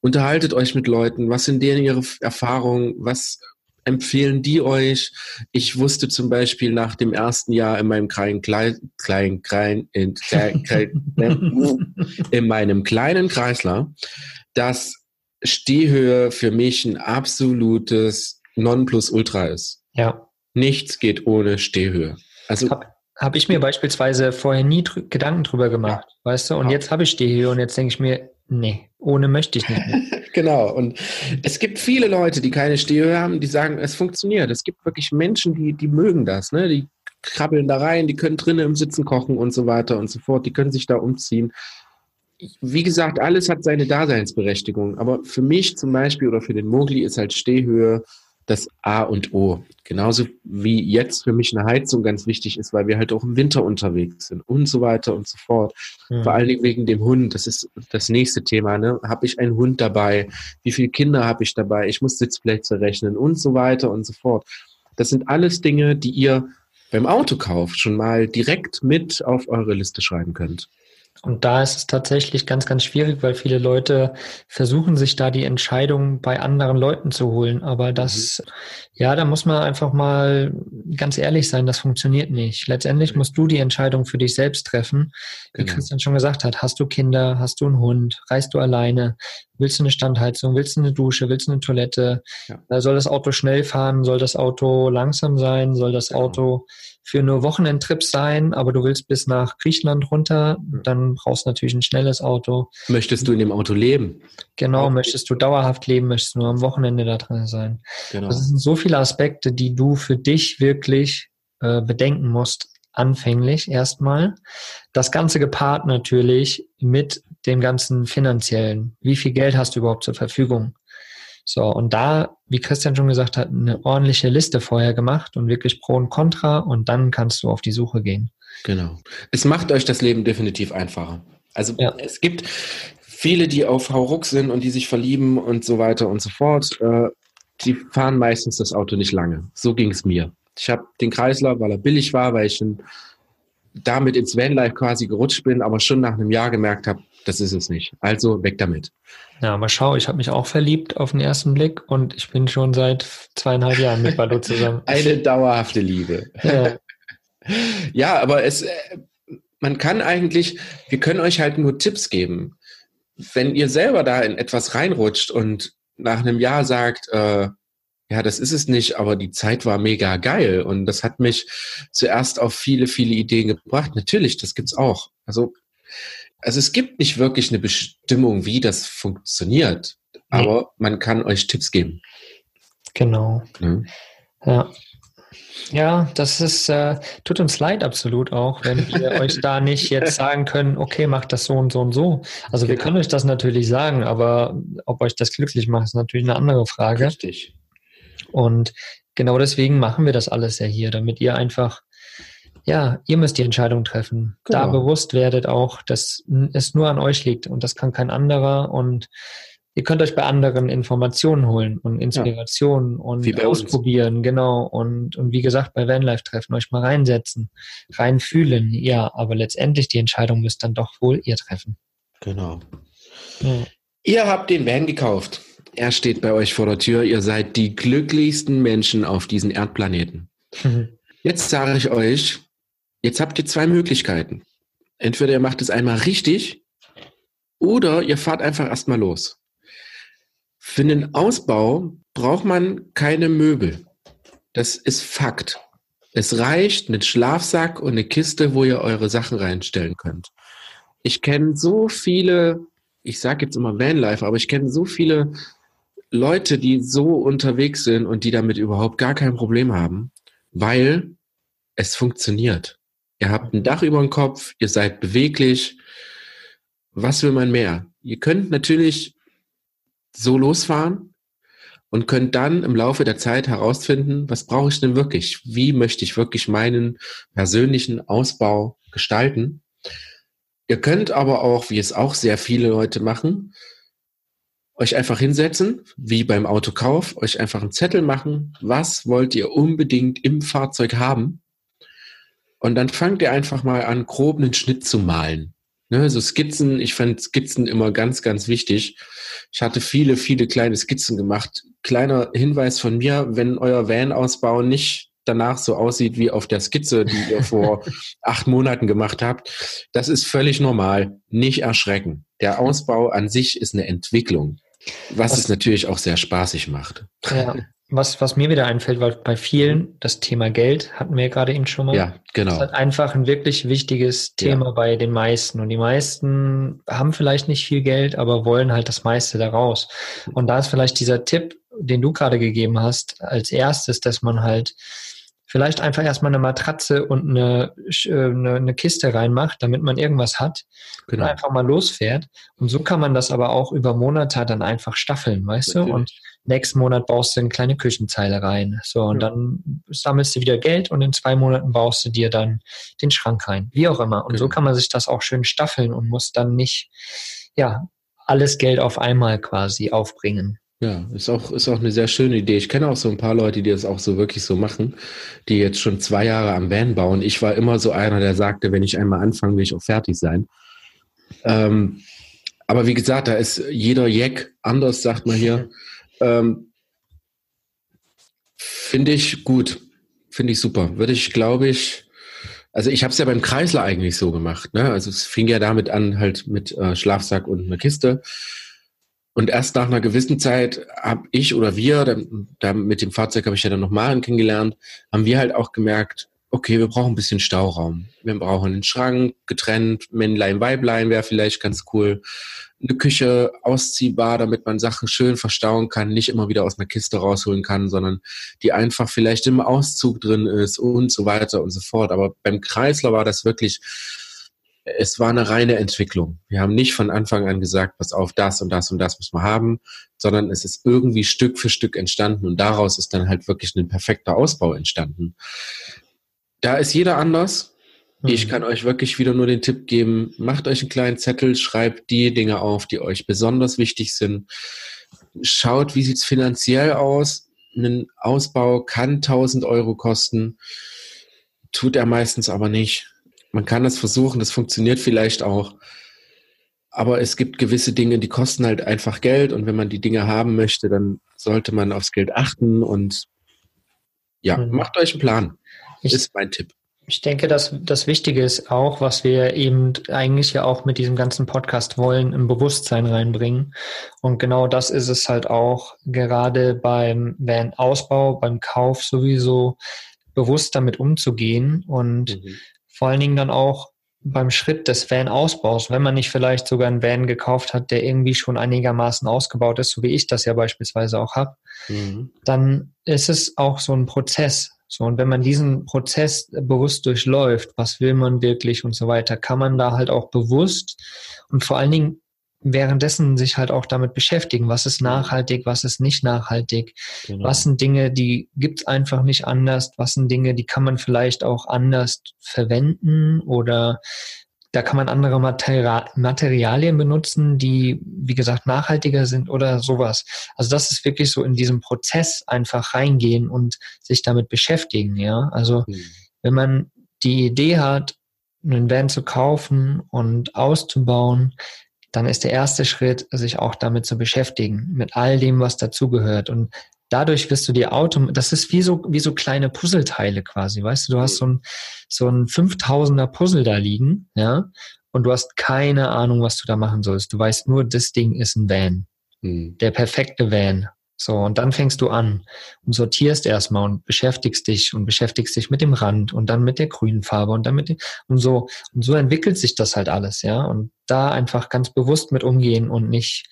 Unterhaltet euch mit Leuten. Was sind denen ihre Erfahrungen? Was empfehlen die euch? Ich wusste zum Beispiel nach dem ersten Jahr in meinem kleinen, kleinen, kleinen, klein, in, in meinem kleinen Kreisler, dass Stehhöhe für mich ein absolutes Nonplusultra ist.
Ja.
Nichts geht ohne Stehhöhe.
Also habe ich mir beispielsweise vorher nie drü Gedanken drüber gemacht, ja. weißt du? Und ja. jetzt habe ich Stehhöhe und jetzt denke ich mir, nee, ohne möchte ich nicht.
Genau. Und es gibt viele Leute, die keine Stehhöhe haben, die sagen, es funktioniert. Es gibt wirklich Menschen, die, die mögen das, ne? Die krabbeln da rein, die können drinnen im Sitzen kochen und so weiter und so fort. Die können sich da umziehen. Wie gesagt, alles hat seine Daseinsberechtigung. Aber für mich zum Beispiel oder für den Mogli ist halt Stehhöhe das A und O. Genauso wie jetzt für mich eine Heizung ganz wichtig ist, weil wir halt auch im Winter unterwegs sind und so weiter und so fort. Mhm. Vor allen Dingen wegen dem Hund. Das ist das nächste Thema. Ne? Habe ich einen Hund dabei? Wie viele Kinder habe ich dabei? Ich muss Sitzplätze rechnen und so weiter und so fort. Das sind alles Dinge, die ihr beim Autokauf schon mal direkt mit auf eure Liste schreiben könnt.
Und da ist es tatsächlich ganz, ganz schwierig, weil viele Leute versuchen, sich da die Entscheidung bei anderen Leuten zu holen. Aber das, mhm. ja, da muss man einfach mal ganz ehrlich sein, das funktioniert nicht. Letztendlich mhm. musst du die Entscheidung für dich selbst treffen. Wie genau. Christian schon gesagt hat, hast du Kinder, hast du einen Hund, reist du alleine, willst du eine Standheizung, willst du eine Dusche, willst du eine Toilette? Ja. Soll das Auto schnell fahren, soll das Auto langsam sein, soll das genau. Auto für nur Wochenendtrips sein, aber du willst bis nach Griechenland runter, dann brauchst du natürlich ein schnelles Auto.
Möchtest du in dem Auto leben?
Genau, okay. möchtest du dauerhaft leben, möchtest du nur am Wochenende da drin sein. Genau. Das sind so viele Aspekte, die du für dich wirklich äh, bedenken musst, anfänglich erstmal. Das Ganze gepaart natürlich mit dem ganzen finanziellen. Wie viel Geld hast du überhaupt zur Verfügung? So, und da, wie Christian schon gesagt hat, eine ordentliche Liste vorher gemacht und wirklich Pro und Contra und dann kannst du auf die Suche gehen.
Genau. Es macht euch das Leben definitiv einfacher. Also ja. es gibt viele, die auf Hauruck sind und die sich verlieben und so weiter und so fort. Äh, die fahren meistens das Auto nicht lange. So ging es mir. Ich habe den Kreislauf, weil er billig war, weil ich damit ins Vanlife quasi gerutscht bin, aber schon nach einem Jahr gemerkt habe, das ist es nicht. Also weg damit.
Ja, aber schau, ich habe mich auch verliebt auf den ersten Blick und ich bin schon seit zweieinhalb Jahren mit Balu zusammen.
Eine dauerhafte Liebe. Ja, ja aber es, äh, man kann eigentlich, wir können euch halt nur Tipps geben. Wenn ihr selber da in etwas reinrutscht und nach einem Jahr sagt, äh, ja, das ist es nicht, aber die Zeit war mega geil und das hat mich zuerst auf viele, viele Ideen gebracht. Natürlich, das gibt's auch. Also also es gibt nicht wirklich eine Bestimmung, wie das funktioniert, aber nee. man kann euch Tipps geben.
Genau. Ja. ja. Ja, das ist, äh, tut uns leid absolut auch, wenn wir euch da nicht jetzt sagen können, okay, macht das so und so und so. Also genau. wir können euch das natürlich sagen, aber ob euch das glücklich macht, ist natürlich eine andere Frage.
Richtig.
Und genau deswegen machen wir das alles ja hier, damit ihr einfach, ja, ihr müsst die Entscheidung treffen. Genau. Da bewusst werdet auch, dass es nur an euch liegt und das kann kein anderer und ihr könnt euch bei anderen Informationen holen und Inspirationen ja. und ausprobieren, uns. genau. Und, und wie gesagt, bei Vanlife-Treffen euch mal reinsetzen, reinfühlen, ja, aber letztendlich die Entscheidung müsst dann doch wohl ihr treffen.
Genau. Ja. Ihr habt den Van gekauft. Er steht bei euch vor der Tür. Ihr seid die glücklichsten Menschen auf diesem Erdplaneten. Mhm. Jetzt sage ich euch, jetzt habt ihr zwei Möglichkeiten. Entweder ihr macht es einmal richtig oder ihr fahrt einfach erstmal los. Für den Ausbau braucht man keine Möbel. Das ist Fakt. Es reicht ein Schlafsack und eine Kiste, wo ihr eure Sachen reinstellen könnt. Ich kenne so viele, ich sage jetzt immer Vanlife, aber ich kenne so viele Leute, die so unterwegs sind und die damit überhaupt gar kein Problem haben, weil es funktioniert. Ihr habt ein Dach über dem Kopf, ihr seid beweglich. Was will man mehr? Ihr könnt natürlich so losfahren und könnt dann im Laufe der Zeit herausfinden, was brauche ich denn wirklich? Wie möchte ich wirklich meinen persönlichen Ausbau gestalten? Ihr könnt aber auch, wie es auch sehr viele Leute machen, euch einfach hinsetzen, wie beim Autokauf, euch einfach einen Zettel machen, was wollt ihr unbedingt im Fahrzeug haben? Und dann fangt ihr einfach mal an, grob einen Schnitt zu malen. Ne, so Skizzen, ich fand Skizzen immer ganz, ganz wichtig. Ich hatte viele, viele kleine Skizzen gemacht. Kleiner Hinweis von mir, wenn euer Van-Ausbau nicht danach so aussieht wie auf der Skizze, die ihr vor acht Monaten gemacht habt, das ist völlig normal. Nicht erschrecken. Der Ausbau an sich ist eine Entwicklung, was, was es natürlich auch sehr spaßig macht.
Ja, was, was mir wieder einfällt, weil bei vielen das Thema Geld hatten wir gerade eben schon mal.
Ja, genau. Das
ist halt einfach ein wirklich wichtiges Thema ja. bei den meisten. Und die meisten haben vielleicht nicht viel Geld, aber wollen halt das meiste daraus. Und da ist vielleicht dieser Tipp, den du gerade gegeben hast, als erstes, dass man halt vielleicht einfach erstmal eine Matratze und eine, äh, eine, eine Kiste reinmacht, damit man irgendwas hat genau. und einfach mal losfährt. Und so kann man das aber auch über Monate dann einfach staffeln, weißt Natürlich. du? Und nächsten Monat baust du eine kleine Küchenzeile rein. So, und ja. dann sammelst du wieder Geld und in zwei Monaten baust du dir dann den Schrank rein. Wie auch immer. Und genau. so kann man sich das auch schön staffeln und muss dann nicht, ja, alles Geld auf einmal quasi aufbringen.
Ja, ist auch, ist auch eine sehr schöne Idee. Ich kenne auch so ein paar Leute, die das auch so wirklich so machen, die jetzt schon zwei Jahre am Van bauen. Ich war immer so einer, der sagte, wenn ich einmal anfange, will ich auch fertig sein. Ähm, aber wie gesagt, da ist jeder Jack anders, sagt man hier. Ähm, Finde ich gut. Finde ich super. Würde ich, glaube ich, also ich habe es ja beim Kreisler eigentlich so gemacht. Ne? Also es fing ja damit an, halt mit äh, Schlafsack und einer Kiste. Und erst nach einer gewissen Zeit habe ich oder wir, da, da mit dem Fahrzeug habe ich ja dann noch Maren kennengelernt, haben wir halt auch gemerkt, okay, wir brauchen ein bisschen Stauraum. Wir brauchen einen Schrank, getrennt, Männlein, Weiblein wäre vielleicht ganz cool. Eine Küche ausziehbar, damit man Sachen schön verstauen kann, nicht immer wieder aus einer Kiste rausholen kann, sondern die einfach vielleicht im Auszug drin ist und so weiter und so fort. Aber beim Kreisler war das wirklich es war eine reine Entwicklung. Wir haben nicht von Anfang an gesagt, pass auf, das und das und das muss man haben, sondern es ist irgendwie Stück für Stück entstanden und daraus ist dann halt wirklich ein perfekter Ausbau entstanden. Da ist jeder anders. Ich mhm. kann euch wirklich wieder nur den Tipp geben, macht euch einen kleinen Zettel, schreibt die Dinge auf, die euch besonders wichtig sind. Schaut, wie sieht's finanziell aus. Ein Ausbau kann 1000 Euro kosten, tut er meistens aber nicht man kann das versuchen, das funktioniert vielleicht auch. Aber es gibt gewisse Dinge, die kosten halt einfach Geld und wenn man die Dinge haben möchte, dann sollte man aufs Geld achten und ja, mhm. macht euch einen Plan. Ich, ist mein Tipp.
Ich denke, dass das Wichtige ist auch, was wir eben eigentlich ja auch mit diesem ganzen Podcast wollen, im Bewusstsein reinbringen. Und genau das ist es halt auch gerade beim Van-Ausbau, beim Kauf sowieso bewusst damit umzugehen und mhm vor allen Dingen dann auch beim Schritt des Van-Ausbaus, wenn man nicht vielleicht sogar einen Van gekauft hat, der irgendwie schon einigermaßen ausgebaut ist, so wie ich das ja beispielsweise auch habe, mhm. dann ist es auch so ein Prozess. So, und wenn man diesen Prozess bewusst durchläuft, was will man wirklich und so weiter, kann man da halt auch bewusst und vor allen Dingen währenddessen sich halt auch damit beschäftigen, was ist nachhaltig, was ist nicht nachhaltig, genau. was sind Dinge, die gibt's einfach nicht anders, was sind Dinge, die kann man vielleicht auch anders verwenden oder da kann man andere Materia Materialien benutzen, die, wie gesagt, nachhaltiger sind oder sowas. Also das ist wirklich so in diesem Prozess einfach reingehen und sich damit beschäftigen, ja. Also mhm. wenn man die Idee hat, einen Van zu kaufen und auszubauen, dann ist der erste Schritt, sich auch damit zu beschäftigen, mit all dem, was dazugehört. Und dadurch wirst du dir Auto, das ist wie so, wie so kleine Puzzleteile quasi, weißt du, du hast so ein, so ein 5000er Puzzle da liegen, ja, und du hast keine Ahnung, was du da machen sollst. Du weißt nur, das Ding ist ein Van. Mhm. Der perfekte Van. So, und dann fängst du an und sortierst erstmal und beschäftigst dich und beschäftigst dich mit dem Rand und dann mit der grünen Farbe und dann mit dem, und so, und so entwickelt sich das halt alles, ja. Und da einfach ganz bewusst mit umgehen und nicht,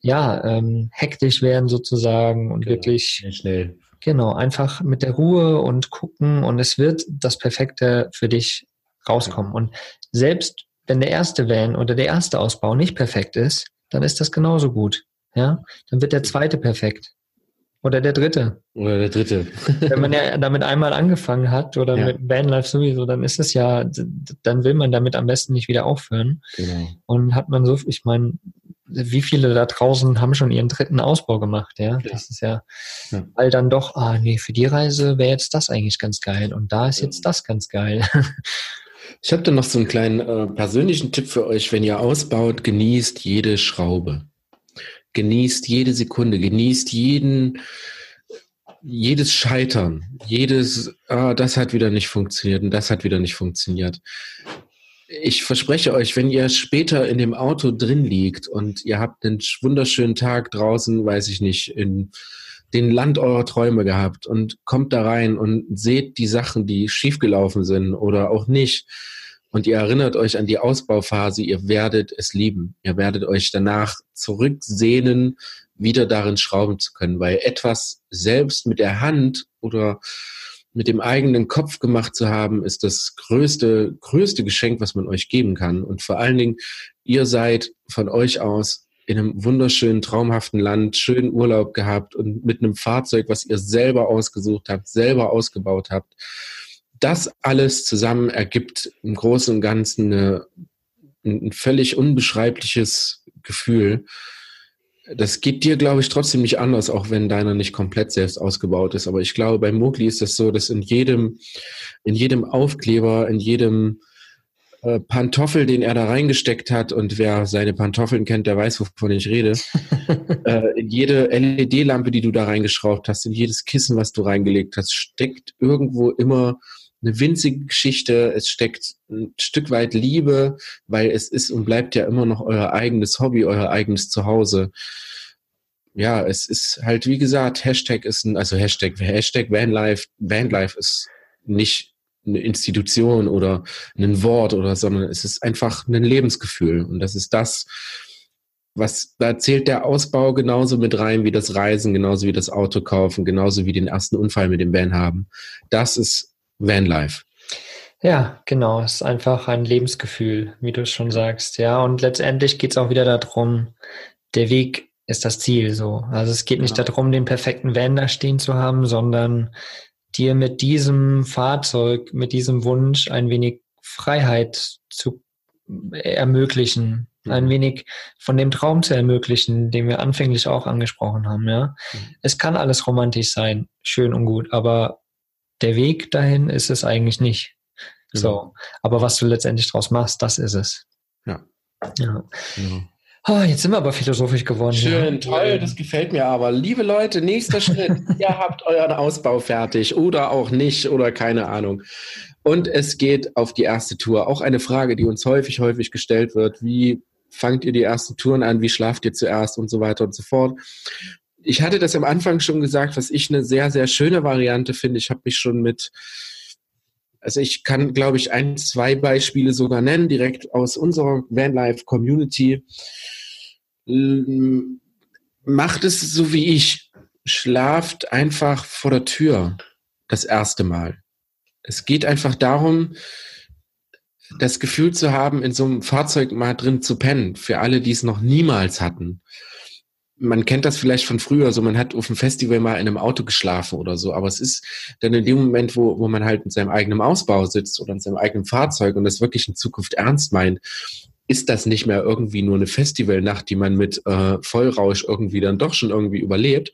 ja, ähm, hektisch werden sozusagen und genau, wirklich
schnell.
Genau, einfach mit der Ruhe und gucken und es wird das Perfekte für dich rauskommen. Und selbst wenn der erste Van oder der erste Ausbau nicht perfekt ist, dann ist das genauso gut ja, dann wird der zweite perfekt. Oder der dritte.
Oder der dritte.
Wenn man ja damit einmal angefangen hat oder ja. mit Vanlife sowieso, dann ist es ja, dann will man damit am besten nicht wieder aufhören. Genau. Und hat man so, ich meine, wie viele da draußen haben schon ihren dritten Ausbau gemacht, ja? ja. Das ist ja, ja, weil dann doch, ah nee, für die Reise wäre jetzt das eigentlich ganz geil und da ist jetzt das ganz geil.
Ich habe da noch so einen kleinen äh, persönlichen Tipp für euch, wenn ihr ausbaut, genießt jede Schraube genießt jede Sekunde, genießt jeden, jedes Scheitern, jedes, ah, das hat wieder nicht funktioniert und das hat wieder nicht funktioniert. Ich verspreche euch, wenn ihr später in dem Auto drin liegt und ihr habt einen wunderschönen Tag draußen, weiß ich nicht, in den Land eurer Träume gehabt und kommt da rein und seht die Sachen, die schiefgelaufen sind oder auch nicht und ihr erinnert euch an die Ausbauphase, ihr werdet es lieben. Ihr werdet euch danach zurücksehnen, wieder darin schrauben zu können, weil etwas selbst mit der Hand oder mit dem eigenen Kopf gemacht zu haben, ist das größte, größte Geschenk, was man euch geben kann. Und vor allen Dingen, ihr seid von euch aus in einem wunderschönen, traumhaften Land, schönen Urlaub gehabt und mit einem Fahrzeug, was ihr selber ausgesucht habt, selber ausgebaut habt das alles zusammen ergibt im Großen und Ganzen eine, ein völlig unbeschreibliches Gefühl. Das geht dir, glaube ich, trotzdem nicht anders, auch wenn deiner nicht komplett selbst ausgebaut ist. Aber ich glaube, bei Mogli ist das so, dass in jedem, in jedem Aufkleber, in jedem äh, Pantoffel, den er da reingesteckt hat, und wer seine Pantoffeln kennt, der weiß, wovon ich rede, äh, in jede LED-Lampe, die du da reingeschraubt hast, in jedes Kissen, was du reingelegt hast, steckt irgendwo immer eine winzige Geschichte, es steckt ein Stück weit Liebe, weil es ist und bleibt ja immer noch euer eigenes Hobby, euer eigenes Zuhause. Ja, es ist halt, wie gesagt, Hashtag ist ein, also Hashtag, Hashtag Vanlife, Vanlife ist nicht eine Institution oder ein Wort oder, sondern es ist einfach ein Lebensgefühl. Und das ist das, was, da zählt der Ausbau genauso mit rein wie das Reisen, genauso wie das Auto kaufen, genauso wie den ersten Unfall mit dem Van haben. Das ist Vanlife.
Ja, genau. Es ist einfach ein Lebensgefühl, wie du es schon sagst. Ja, und letztendlich geht es auch wieder darum, der Weg ist das Ziel so. Also es geht nicht genau. darum, den perfekten Van da stehen zu haben, sondern dir mit diesem Fahrzeug, mit diesem Wunsch ein wenig Freiheit zu ermöglichen, mhm. ein wenig von dem Traum zu ermöglichen, den wir anfänglich auch angesprochen haben. Ja, mhm. es kann alles romantisch sein, schön und gut, aber der Weg dahin ist es eigentlich nicht. Mhm. So. Aber was du letztendlich draus machst, das ist es.
Ja.
Ja. Genau. Oh, jetzt sind wir aber philosophisch geworden.
Schön, ja. toll, das gefällt mir aber. Liebe Leute, nächster Schritt. Ihr habt euren Ausbau fertig oder auch nicht oder keine Ahnung. Und es geht auf die erste Tour. Auch eine Frage, die uns häufig, häufig gestellt wird. Wie fangt ihr die ersten Touren an? Wie schlaft ihr zuerst und so weiter und so fort? Ich hatte das am Anfang schon gesagt, was ich eine sehr, sehr schöne Variante finde. Ich habe mich schon mit, also ich kann, glaube ich, ein, zwei Beispiele sogar nennen, direkt aus unserer Vanlife Community. Ähm, macht es so wie ich. Schlaft einfach vor der Tür das erste Mal. Es geht einfach darum, das Gefühl zu haben, in so einem Fahrzeug mal drin zu pennen, für alle, die es noch niemals hatten. Man kennt das vielleicht von früher, so man hat auf dem Festival mal in einem Auto geschlafen oder so, aber es ist dann in dem Moment, wo, wo man halt in seinem eigenen Ausbau sitzt oder in seinem eigenen Fahrzeug und das wirklich in Zukunft ernst meint, ist das nicht mehr irgendwie nur eine Festivalnacht, die man mit äh, Vollrausch irgendwie dann doch schon irgendwie überlebt,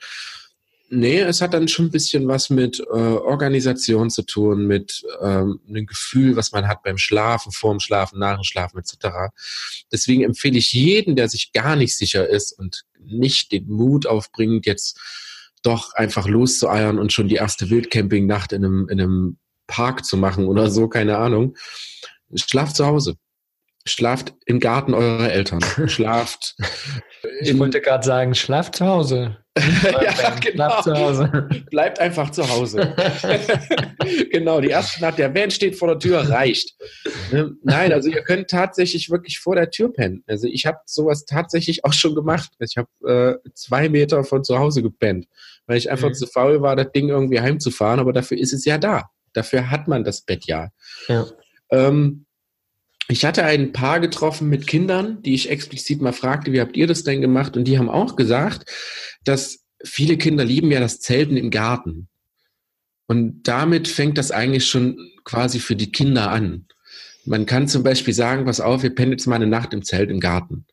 Nee, es hat dann schon ein bisschen was mit äh, Organisation zu tun, mit ähm, einem Gefühl, was man hat beim Schlafen, vorm Schlafen, nach dem Schlafen etc. Deswegen empfehle ich jeden, der sich gar nicht sicher ist und nicht den Mut aufbringt, jetzt doch einfach loszueiern und schon die erste Wildcamping-Nacht in einem, in einem Park zu machen oder so, keine Ahnung. Schlaft zu Hause. Schlaft im Garten eurer Eltern. Schlaft.
Ich wollte gerade sagen, schlaft zu Hause
ja, genau. zu Hause. Bleibt einfach zu Hause. genau, die erste Nacht, der Van steht vor der Tür, reicht. Ne? Nein, also ihr könnt tatsächlich wirklich vor der Tür pennen. Also ich habe sowas tatsächlich auch schon gemacht. Ich habe äh, zwei Meter von zu Hause gepennt, weil ich einfach mhm. zu faul war, das Ding irgendwie heimzufahren, aber dafür ist es ja da. Dafür hat man das Bett ja. ja. Ähm, ich hatte ein Paar getroffen mit Kindern, die ich explizit mal fragte, wie habt ihr das denn gemacht? Und die haben auch gesagt, dass viele Kinder lieben ja das Zelten im Garten. Und damit fängt das eigentlich schon quasi für die Kinder an. Man kann zum Beispiel sagen, pass auf, wir pennen jetzt mal eine Nacht im Zelt im Garten.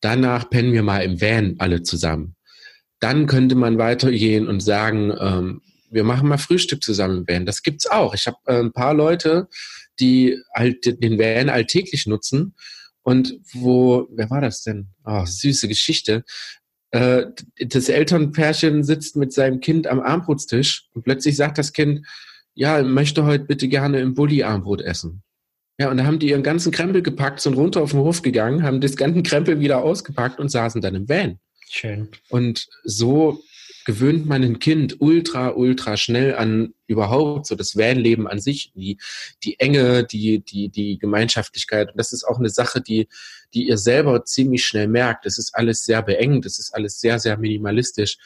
Danach pennen wir mal im Van alle zusammen. Dann könnte man weitergehen und sagen, ähm, wir machen mal Frühstück zusammen im Van. Das gibt's auch. Ich habe äh, ein paar Leute, die halt den Van alltäglich nutzen und wo, wer war das denn? Oh, süße Geschichte. Äh, das Elternpärchen sitzt mit seinem Kind am Armbrotstisch und plötzlich sagt das Kind, ja, möchte heute bitte gerne im Bulli Armbrot essen. Ja, und da haben die ihren ganzen Krempel gepackt, sind runter auf den Hof gegangen, haben das ganze Krempel wieder ausgepackt und saßen dann im Van.
Schön.
Und so gewöhnt man ein Kind ultra, ultra schnell an überhaupt so das Vanleben an sich, die, die Enge, die, die, die Gemeinschaftlichkeit. Und das ist auch eine Sache, die, die ihr selber ziemlich schnell merkt. Es ist alles sehr beengt, es ist alles sehr, sehr minimalistisch.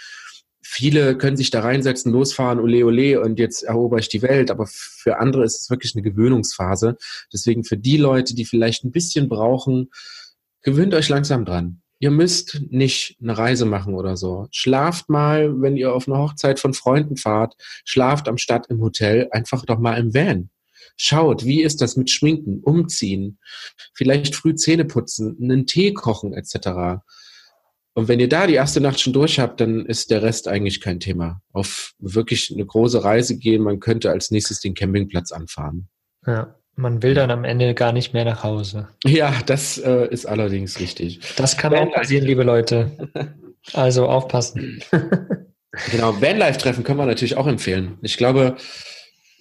Viele können sich da reinsetzen, losfahren, ole ole und jetzt erober ich die Welt, aber für andere ist es wirklich eine Gewöhnungsphase. Deswegen für die Leute, die vielleicht ein bisschen brauchen, gewöhnt euch langsam dran. Ihr müsst nicht eine Reise machen oder so. Schlaft mal, wenn ihr auf eine Hochzeit von Freunden fahrt, schlaft am Stadt im Hotel, einfach doch mal im Van. Schaut, wie ist das mit Schminken, Umziehen, vielleicht früh Zähne putzen, einen Tee kochen etc. Und wenn ihr da die erste Nacht schon durch habt, dann ist der Rest eigentlich kein Thema. Auf wirklich eine große Reise gehen, man könnte als nächstes den Campingplatz anfahren.
Ja. Man will dann am Ende gar nicht mehr nach Hause.
Ja, das äh, ist allerdings richtig.
Das kann auch passieren, liebe Leute. Also aufpassen.
genau, Vanlife-Treffen können wir natürlich auch empfehlen. Ich glaube,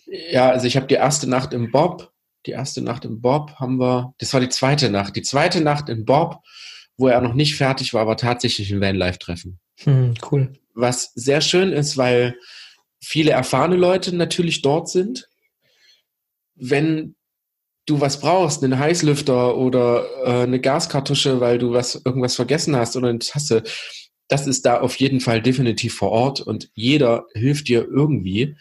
ja, also ich habe die erste Nacht im Bob, die erste Nacht im Bob haben wir, das war die zweite Nacht. Die zweite Nacht im Bob, wo er noch nicht fertig war, war tatsächlich ein Vanlife-Treffen.
Hm, cool.
Was sehr schön ist, weil viele erfahrene Leute natürlich dort sind. Wenn du was brauchst, einen Heißlüfter oder äh, eine Gaskartusche, weil du was irgendwas vergessen hast oder eine Tasse, das ist da auf jeden Fall definitiv vor Ort und jeder hilft dir irgendwie.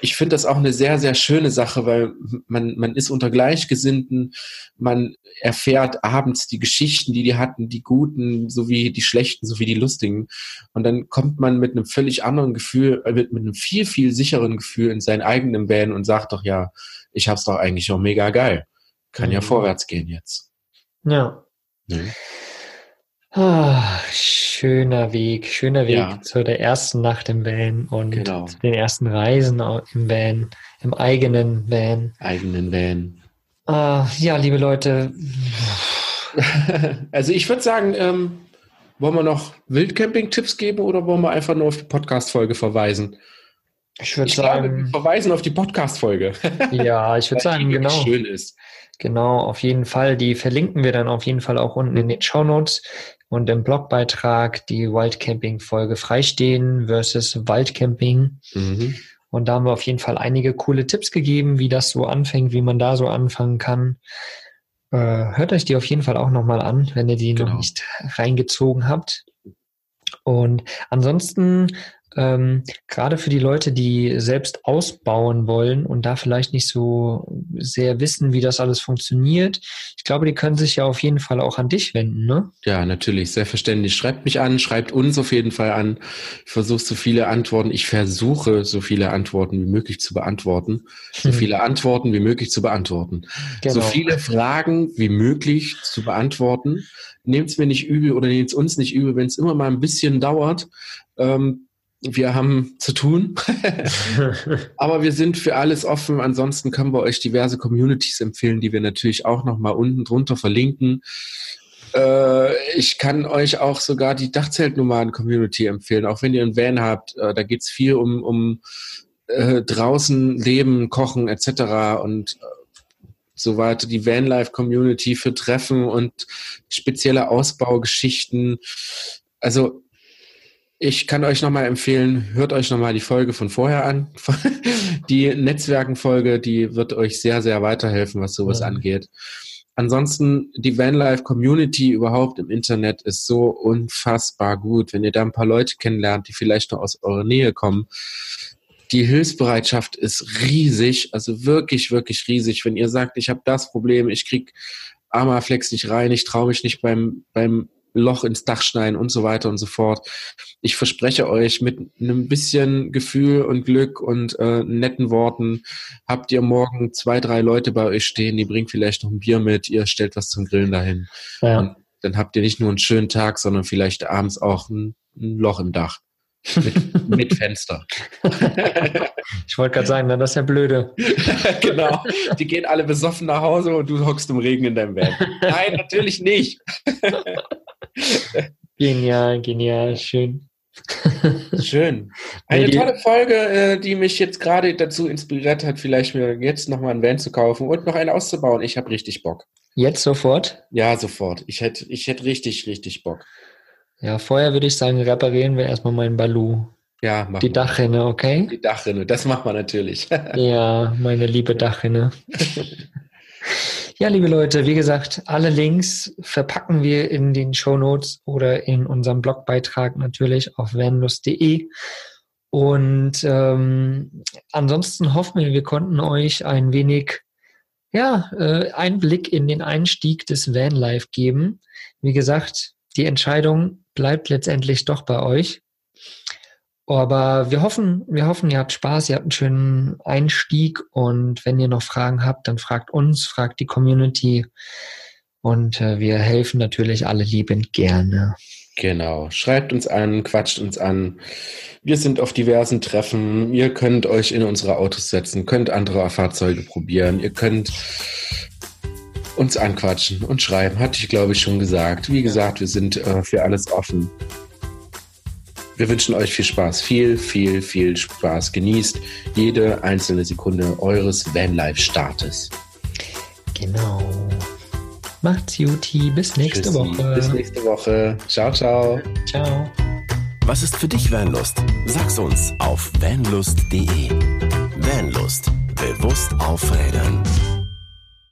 Ich finde das auch eine sehr, sehr schöne Sache, weil man, man ist unter Gleichgesinnten, man erfährt abends die Geschichten, die die hatten, die guten sowie die schlechten, sowie die lustigen. Und dann kommt man mit einem völlig anderen Gefühl, äh, mit, mit einem viel, viel sicheren Gefühl in seinen eigenen Van und sagt doch, ja, ich hab's doch eigentlich auch mega geil. Kann mhm. ja vorwärts gehen jetzt.
Ja. Ne? Ah, schöner Weg, schöner Weg ja. zu der ersten Nacht im Van und genau. zu den ersten Reisen im Van, im eigenen Van.
Eigenen Van.
Ah, ja, liebe Leute.
Also ich würde sagen, ähm, wollen wir noch Wildcamping-Tipps geben oder wollen wir einfach nur auf die Podcast-Folge verweisen?
Ich würde sagen. Glaube,
wir verweisen auf die Podcast-Folge.
Ja, ich würde sagen, genau.
Schön ist.
Genau, auf jeden Fall. Die verlinken wir dann auf jeden Fall auch unten in den Show Notes und im Blogbeitrag die Wildcamping-Folge Freistehen versus Waldcamping. Mhm. Und da haben wir auf jeden Fall einige coole Tipps gegeben, wie das so anfängt, wie man da so anfangen kann. Äh, hört euch die auf jeden Fall auch nochmal an, wenn ihr die genau. noch nicht reingezogen habt. Und ansonsten ähm, gerade für die Leute, die selbst ausbauen wollen und da vielleicht nicht so sehr wissen, wie das alles funktioniert. Ich glaube, die können sich ja auf jeden Fall auch an dich wenden, ne?
Ja, natürlich, selbstverständlich. Schreibt mich an, schreibt uns auf jeden Fall an. Ich versuche so viele Antworten, ich versuche so viele Antworten wie möglich zu beantworten. So viele Antworten wie möglich zu beantworten. Genau. So viele Fragen wie möglich zu beantworten. Nehmt es mir nicht übel oder nehmt es uns nicht übel, wenn es immer mal ein bisschen dauert. Ähm, wir haben zu tun. Aber wir sind für alles offen. Ansonsten können wir euch diverse Communities empfehlen, die wir natürlich auch nochmal unten drunter verlinken. Äh, ich kann euch auch sogar die Dachzeltnomaden-Community empfehlen, auch wenn ihr einen Van habt. Äh, da geht's viel um, um äh, draußen leben, kochen etc. und äh, so weiter. Die Vanlife-Community für Treffen und spezielle Ausbaugeschichten. Also ich kann euch nochmal empfehlen, hört euch nochmal die Folge von vorher an. Die Netzwerkenfolge, die wird euch sehr, sehr weiterhelfen, was sowas ja. angeht. Ansonsten, die Vanlife Community überhaupt im Internet ist so unfassbar gut. Wenn ihr da ein paar Leute kennenlernt, die vielleicht noch aus eurer Nähe kommen, die Hilfsbereitschaft ist riesig, also wirklich, wirklich riesig. Wenn ihr sagt, ich habe das Problem, ich krieg Armaflex nicht rein, ich traue mich nicht beim, beim Loch ins Dach schneiden und so weiter und so fort. Ich verspreche euch, mit einem bisschen Gefühl und Glück und äh, netten Worten habt ihr morgen zwei, drei Leute bei euch stehen, die bringen vielleicht noch ein Bier mit, ihr stellt was zum Grillen dahin. Ja. Und dann habt ihr nicht nur einen schönen Tag, sondern vielleicht abends auch ein, ein Loch im Dach. Mit, mit Fenster.
ich wollte gerade sagen, dann das ist ja blöde.
genau. Die gehen alle besoffen nach Hause und du hockst im Regen in deinem Bett. Nein, natürlich nicht.
Genial, genial, schön.
Schön. Eine tolle Folge, äh, die mich jetzt gerade dazu inspiriert hat, vielleicht mir jetzt nochmal ein Van zu kaufen und noch einen auszubauen. Ich habe richtig Bock.
Jetzt sofort?
Ja, sofort. Ich hätte ich hätt richtig, richtig Bock.
Ja, vorher würde ich sagen, reparieren wir erstmal meinen Balu.
Ja,
machen Die Dachrinne, okay?
Die Dachrinne, das macht man natürlich.
ja, meine liebe Dachrinne. ja, liebe Leute, wie gesagt, alle Links verpacken wir in den Show Notes oder in unserem Blogbeitrag natürlich auf vanlust.de. Und ähm, ansonsten hoffen wir, wir konnten euch ein wenig ja, äh, Einblick in den Einstieg des Vanlife geben. Wie gesagt, die Entscheidung bleibt letztendlich doch bei euch. Aber wir hoffen, wir hoffen, ihr habt Spaß, ihr habt einen schönen Einstieg und wenn ihr noch Fragen habt, dann fragt uns, fragt die Community und äh, wir helfen natürlich alle liebend gerne.
Genau. Schreibt uns an, quatscht uns an. Wir sind auf diversen Treffen. Ihr könnt euch in unsere Autos setzen, könnt andere Fahrzeuge probieren. Ihr könnt uns anquatschen und schreiben. Hatte ich, glaube ich, schon gesagt. Wie gesagt, wir sind äh, für alles offen. Wir wünschen euch viel Spaß. Viel, viel, viel Spaß. Genießt jede einzelne Sekunde eures Vanlife-Startes.
Genau. Macht's Juti. Bis nächste Tschüssi. Woche.
Bis nächste Woche. Ciao, ciao.
Ciao.
Was ist für dich Vanlust? Sag's uns auf vanlust.de. Vanlust. Bewusst aufrädern.